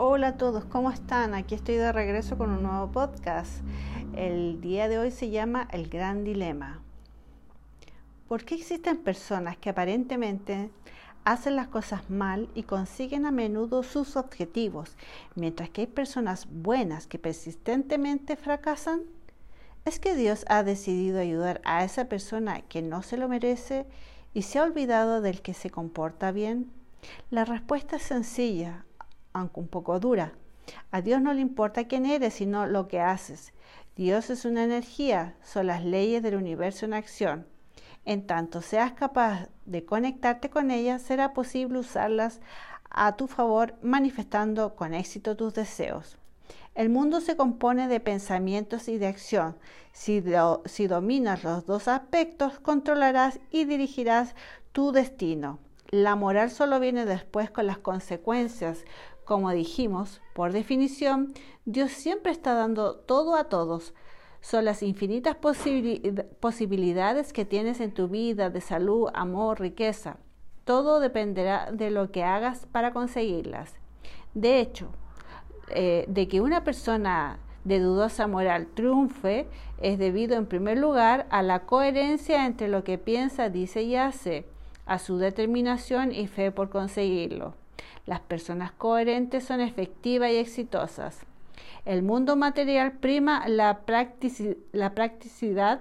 Hola a todos, ¿cómo están? Aquí estoy de regreso con un nuevo podcast. El día de hoy se llama El Gran Dilema. ¿Por qué existen personas que aparentemente hacen las cosas mal y consiguen a menudo sus objetivos, mientras que hay personas buenas que persistentemente fracasan? ¿Es que Dios ha decidido ayudar a esa persona que no se lo merece y se ha olvidado del que se comporta bien? La respuesta es sencilla, aunque un poco dura. A Dios no le importa quién eres, sino lo que haces. Dios es una energía, son las leyes del universo en acción. En tanto seas capaz de conectarte con ellas, será posible usarlas a tu favor, manifestando con éxito tus deseos. El mundo se compone de pensamientos y de acción. Si, si dominas los dos aspectos, controlarás y dirigirás tu destino. La moral solo viene después con las consecuencias, como dijimos, por definición, Dios siempre está dando todo a todos. Son las infinitas posibilidades que tienes en tu vida de salud, amor, riqueza. Todo dependerá de lo que hagas para conseguirlas. De hecho, eh, de que una persona de dudosa moral triunfe es debido en primer lugar a la coherencia entre lo que piensa, dice y hace, a su determinación y fe por conseguirlo. Las personas coherentes son efectivas y exitosas. El mundo material prima la, practicidad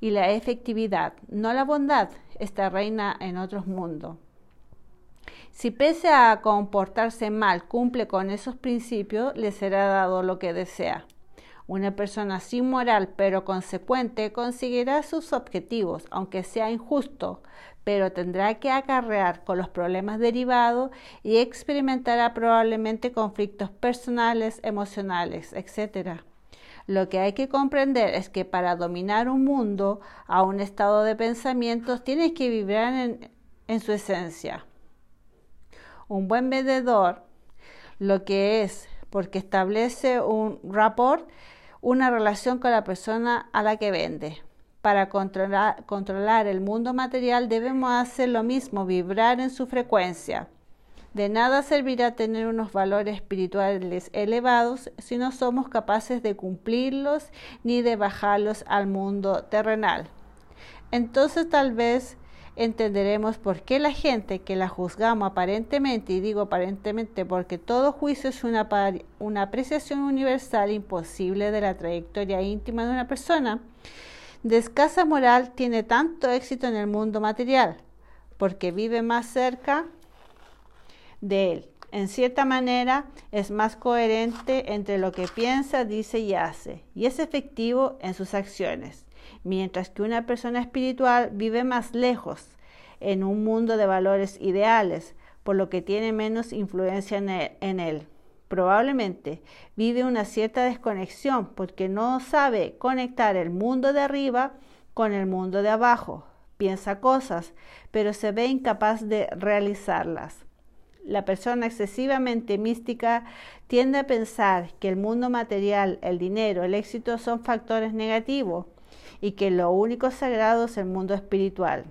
y la efectividad, no la bondad. Esta reina en otros mundos. Si pese a comportarse mal cumple con esos principios, le será dado lo que desea. Una persona sin moral pero consecuente conseguirá sus objetivos, aunque sea injusto, pero tendrá que acarrear con los problemas derivados y experimentará probablemente conflictos personales, emocionales, etc. Lo que hay que comprender es que para dominar un mundo a un estado de pensamientos tienes que vibrar en, en su esencia. Un buen vendedor lo que es porque establece un rapport una relación con la persona a la que vende. Para controlar, controlar el mundo material debemos hacer lo mismo, vibrar en su frecuencia. De nada servirá tener unos valores espirituales elevados si no somos capaces de cumplirlos ni de bajarlos al mundo terrenal. Entonces tal vez entenderemos por qué la gente que la juzgamos aparentemente, y digo aparentemente porque todo juicio es una, una apreciación universal imposible de la trayectoria íntima de una persona, de escasa moral tiene tanto éxito en el mundo material, porque vive más cerca de él. En cierta manera, es más coherente entre lo que piensa, dice y hace, y es efectivo en sus acciones mientras que una persona espiritual vive más lejos, en un mundo de valores ideales, por lo que tiene menos influencia en él. Probablemente vive una cierta desconexión porque no sabe conectar el mundo de arriba con el mundo de abajo. Piensa cosas, pero se ve incapaz de realizarlas. La persona excesivamente mística tiende a pensar que el mundo material, el dinero, el éxito son factores negativos y que lo único sagrado es el mundo espiritual.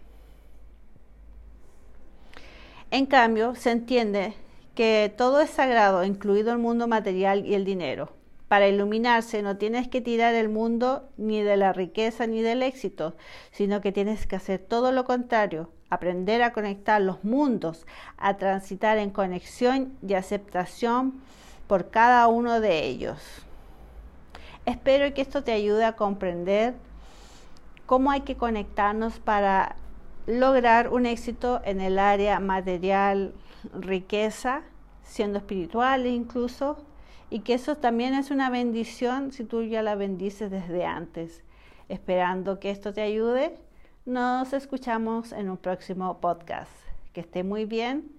En cambio, se entiende que todo es sagrado, incluido el mundo material y el dinero. Para iluminarse no tienes que tirar el mundo ni de la riqueza ni del éxito, sino que tienes que hacer todo lo contrario, aprender a conectar los mundos, a transitar en conexión y aceptación por cada uno de ellos. Espero que esto te ayude a comprender cómo hay que conectarnos para lograr un éxito en el área material, riqueza, siendo espiritual incluso, y que eso también es una bendición si tú ya la bendices desde antes. Esperando que esto te ayude, nos escuchamos en un próximo podcast. Que esté muy bien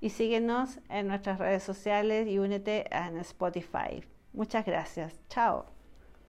y síguenos en nuestras redes sociales y únete en Spotify. Muchas gracias. Chao.